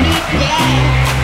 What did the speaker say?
me.